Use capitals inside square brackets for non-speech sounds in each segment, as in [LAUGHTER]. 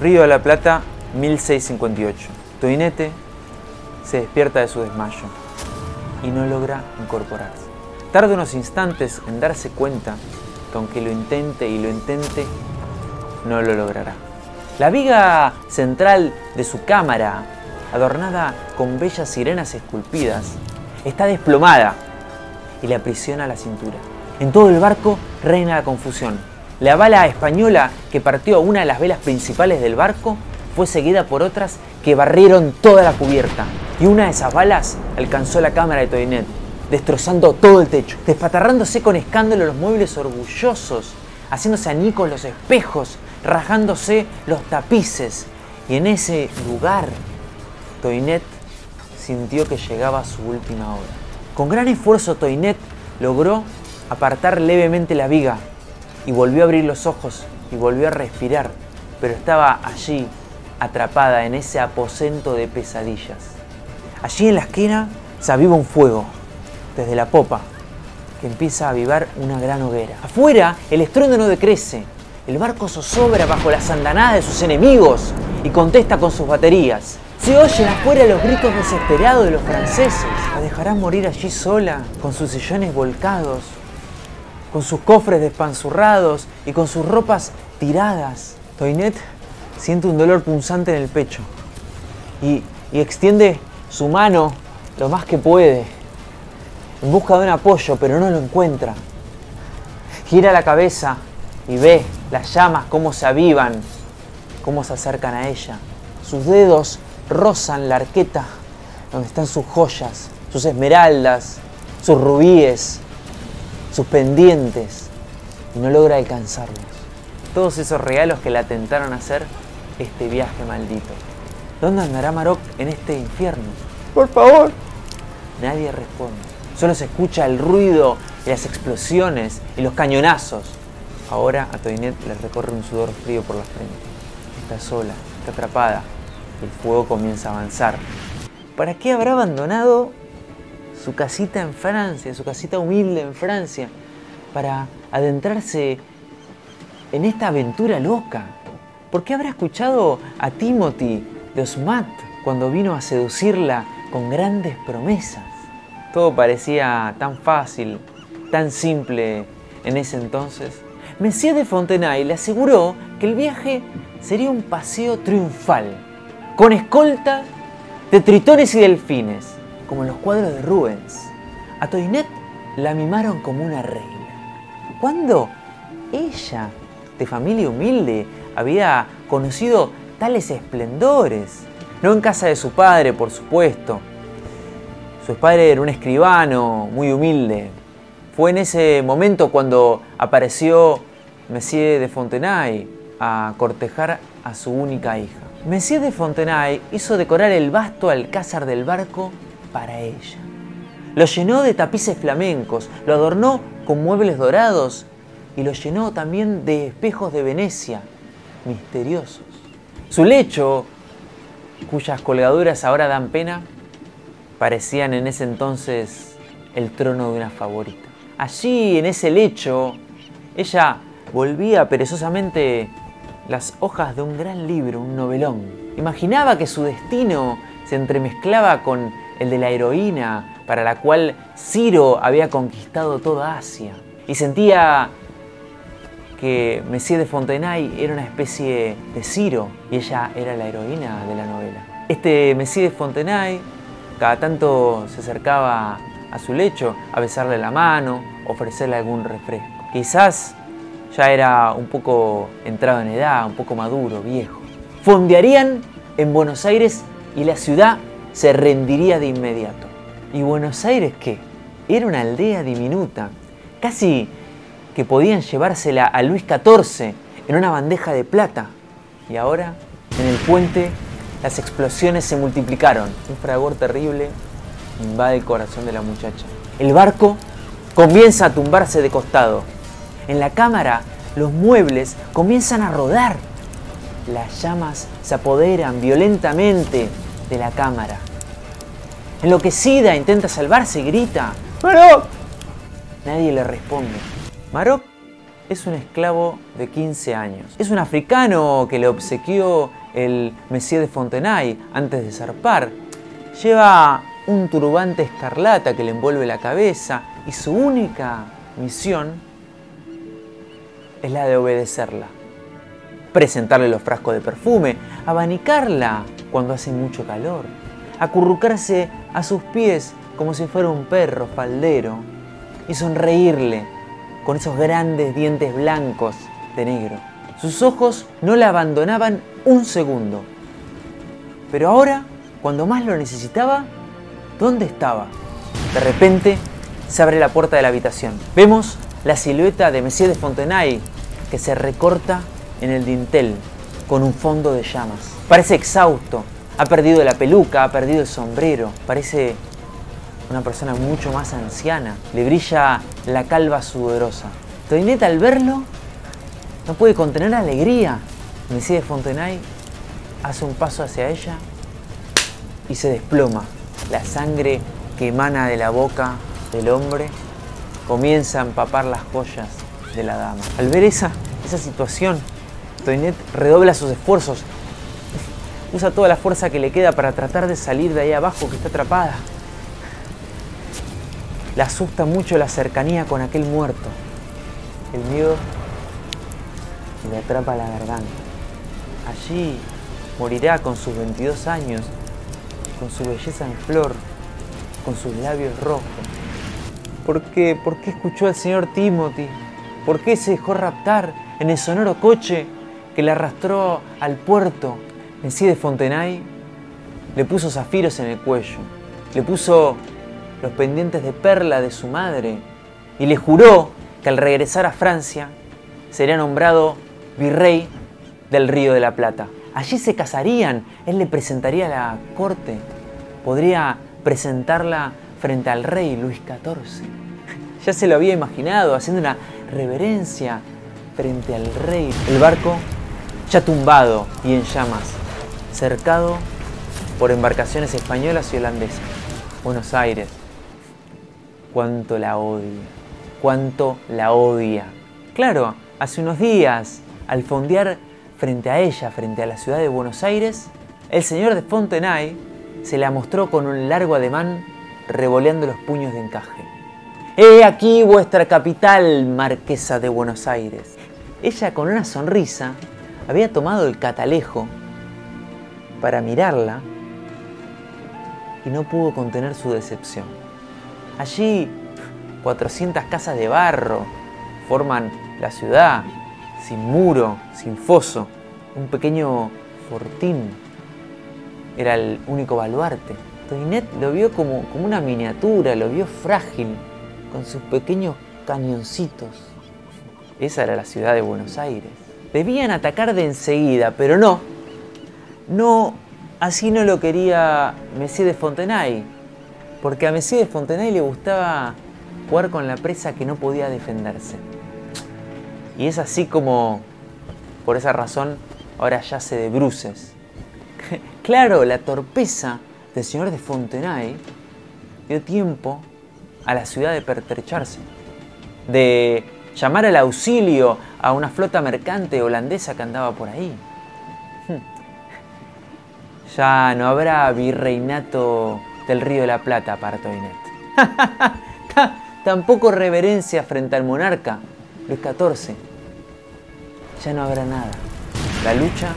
Río de la Plata, 1658. Toinete se despierta de su desmayo y no logra incorporarse. Tarda unos instantes en darse cuenta que aunque lo intente y lo intente, no lo logrará. La viga central de su cámara, adornada con bellas sirenas esculpidas, está desplomada y le aprisiona la cintura. En todo el barco reina la confusión. La bala española que partió una de las velas principales del barco fue seguida por otras que barrieron toda la cubierta. Y una de esas balas alcanzó la cámara de Toinet, destrozando todo el techo, despatarrándose con escándalo los muebles orgullosos, haciéndose añicos los espejos, rajándose los tapices. Y en ese lugar, Toinet sintió que llegaba su última hora. Con gran esfuerzo, Toinet logró apartar levemente la viga y volvió a abrir los ojos y volvió a respirar, pero estaba allí, atrapada en ese aposento de pesadillas. Allí en la esquina se aviva un fuego, desde la popa, que empieza a avivar una gran hoguera. Afuera, el estruendo no decrece. El barco zozobra bajo las andanadas de sus enemigos y contesta con sus baterías. Se oyen afuera los gritos desesperados de los franceses. La dejarán morir allí sola, con sus sillones volcados, con sus cofres despanzurrados y con sus ropas tiradas. Toinet siente un dolor punzante en el pecho y, y extiende su mano lo más que puede en busca de un apoyo, pero no lo encuentra. Gira la cabeza y ve las llamas cómo se avivan, cómo se acercan a ella. Sus dedos rozan la arqueta donde están sus joyas, sus esmeraldas, sus rubíes, sus pendientes, y no logra alcanzarlos. Todos esos regalos que la tentaron hacer este viaje maldito. ¿Dónde andará Maroc en este infierno? Por favor. Nadie responde. Solo se escucha el ruido y las explosiones y los cañonazos. Ahora a Toinet le recorre un sudor frío por la frente. Está sola, está atrapada. El fuego comienza a avanzar. ¿Para qué habrá abandonado su casita en Francia, su casita humilde en Francia, para adentrarse en esta aventura loca? ¿Por qué habrá escuchado a Timothy de Osmat cuando vino a seducirla con grandes promesas? Todo parecía tan fácil, tan simple en ese entonces. Monsieur de Fontenay le aseguró que el viaje sería un paseo triunfal, con escolta de tritones y delfines, como en los cuadros de Rubens. A Toinette la mimaron como una reina. Cuando ella, de familia humilde, había conocido tales esplendores? No en casa de su padre, por supuesto. Su padre era un escribano muy humilde. Fue en ese momento cuando apareció Monsieur de Fontenay a cortejar a su única hija. Monsieur de Fontenay hizo decorar el vasto alcázar del barco para ella. Lo llenó de tapices flamencos, lo adornó con muebles dorados y lo llenó también de espejos de Venecia, misteriosos. Su lecho, cuyas colgaduras ahora dan pena, parecían en ese entonces el trono de una favorita. Allí, en ese lecho, ella volvía perezosamente las hojas de un gran libro, un novelón. Imaginaba que su destino se entremezclaba con el de la heroína para la cual Ciro había conquistado toda Asia. Y sentía que Messier de Fontenay era una especie de Ciro y ella era la heroína de la novela. Este Messier de Fontenay cada tanto se acercaba a su lecho a besarle la mano, ofrecerle algún refresco. Quizás ya era un poco entrado en edad, un poco maduro, viejo. Fondearían en Buenos Aires y la ciudad se rendiría de inmediato. ¿Y Buenos Aires qué? Era una aldea diminuta, casi que podían llevársela a Luis XIV en una bandeja de plata. Y ahora, en el puente, las explosiones se multiplicaron. Un fragor terrible invade el corazón de la muchacha. El barco comienza a tumbarse de costado. En la cámara, los muebles comienzan a rodar. Las llamas se apoderan violentamente de la cámara. Enloquecida, intenta salvarse y grita: ¡Maroc! Nadie le responde. Maroc es un esclavo de 15 años. Es un africano que le obsequió el Messier de Fontenay antes de zarpar. Lleva un turbante escarlata que le envuelve la cabeza y su única misión es la de obedecerla. Presentarle los frascos de perfume, abanicarla cuando hace mucho calor, acurrucarse a sus pies como si fuera un perro faldero y sonreírle con esos grandes dientes blancos de negro. Sus ojos no la abandonaban un segundo. Pero ahora, cuando más lo necesitaba, ¿dónde estaba? De repente se abre la puerta de la habitación. Vemos la silueta de Monsieur de Fontenay que se recorta en el dintel con un fondo de llamas. Parece exhausto, ha perdido la peluca, ha perdido el sombrero, parece una persona mucho más anciana. Le brilla la calva sudorosa. Toinette al verlo no puede contener alegría. Monsieur de Fontenay hace un paso hacia ella y se desploma. La sangre que emana de la boca del hombre comienza a empapar las joyas de la dama. Al ver esa, esa situación, Toinette redobla sus esfuerzos. Usa toda la fuerza que le queda para tratar de salir de ahí abajo que está atrapada. Le asusta mucho la cercanía con aquel muerto. El miedo le atrapa la garganta. Allí morirá con sus 22 años, con su belleza en flor, con sus labios rojos. ¿Por qué? ¿Por qué escuchó al señor Timothy? ¿Por qué se dejó raptar en el sonoro coche que le arrastró al puerto? En sí de Fontenay le puso zafiros en el cuello, le puso los pendientes de perla de su madre y le juró que al regresar a Francia sería nombrado virrey del Río de la Plata. Allí se casarían, él le presentaría a la corte, podría presentarla frente al rey Luis XIV. [LAUGHS] Ya se lo había imaginado haciendo una reverencia frente al rey. El barco ya tumbado y en llamas, cercado por embarcaciones españolas y holandesas. Buenos Aires, cuánto la odia, cuánto la odia. Claro, hace unos días, al fondear frente a ella, frente a la ciudad de Buenos Aires, el señor de Fontenay se la mostró con un largo ademán revoleando los puños de encaje. He aquí vuestra capital, marquesa de Buenos Aires. Ella con una sonrisa había tomado el catalejo para mirarla y no pudo contener su decepción. Allí 400 casas de barro forman la ciudad, sin muro, sin foso, un pequeño fortín. Era el único baluarte. Toinette lo vio como, como una miniatura, lo vio frágil, con sus pequeños cañoncitos. Esa era la ciudad de Buenos Aires. Debían atacar de enseguida, pero no. No, así no lo quería Messier de Fontenay, porque a Messi de Fontenay le gustaba jugar con la presa que no podía defenderse. Y es así como, por esa razón, ahora yace de bruces. [LAUGHS] claro, la torpeza del señor de Fontenay dio tiempo a la ciudad de pertrecharse, de llamar al auxilio a una flota mercante holandesa que andaba por ahí. Ya no habrá virreinato del Río de la Plata para [LAUGHS] Toinette. Tampoco reverencia frente al monarca, Luis XIV. Ya no habrá nada. La lucha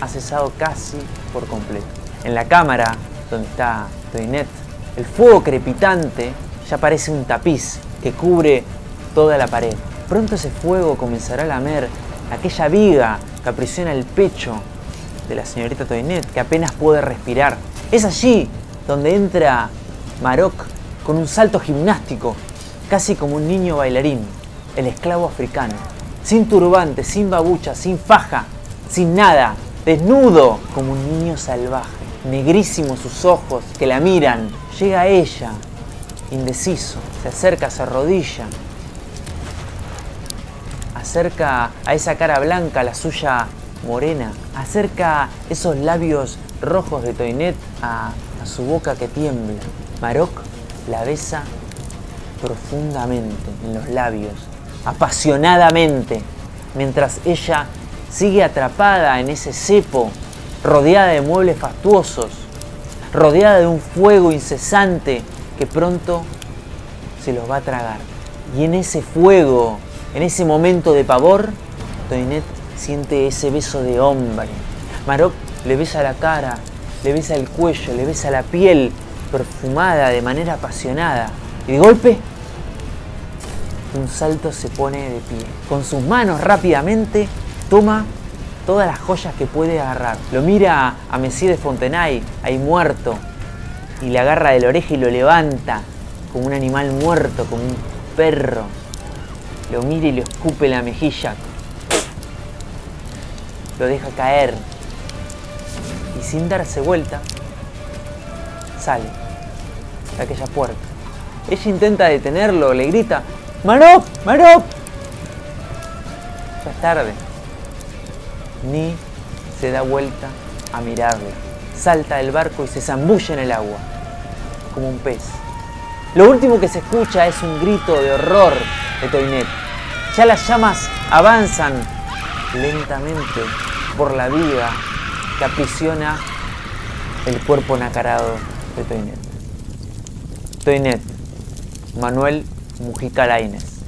ha cesado casi por completo. En la cámara donde está Toinette, el fuego crepitante ya parece un tapiz que cubre toda la pared. Pronto ese fuego comenzará a lamer aquella viga que aprisiona el pecho de la señorita Toinette, que apenas puede respirar. Es allí donde entra Maroc con un salto gimnástico, casi como un niño bailarín, el esclavo africano, sin turbante, sin babucha, sin faja, sin nada, desnudo como un niño salvaje, negrísimos sus ojos que la miran, llega a ella, indeciso, se acerca, se arrodilla, acerca a esa cara blanca, la suya morena, acerca esos labios rojos de Toinette a su boca que tiembla. Maroc la besa profundamente en los labios apasionadamente, mientras ella sigue atrapada en ese cepo, rodeada de muebles fastuosos, rodeada de un fuego incesante que pronto se los va a tragar. Y en ese fuego, en ese momento de pavor, Toinette siente ese beso de hombre. Marok le besa la cara, le besa el cuello, le besa la piel, perfumada de manera apasionada. Y de golpe, un salto se pone de pie. Con sus manos rápidamente toma todas las joyas que puede agarrar. Lo mira a Messier de Fontenay, ahí muerto, y le agarra de la oreja y lo levanta como un animal muerto, como un perro. Lo mira y le escupe la mejilla. Lo deja caer. Y sin darse vuelta, sale de aquella puerta. Ella intenta detenerlo, le grita, ¡Marop! ¡Marop! Ya es tarde. Ni se da vuelta a mirarle. Salta del barco y se zambulla en el agua, como un pez. Lo último que se escucha es un grito de horror de Toinette. Ya las llamas avanzan lentamente por la viga que aprisiona el cuerpo nacarado de Toinette. Toinette, Manuel Mujica Lainez.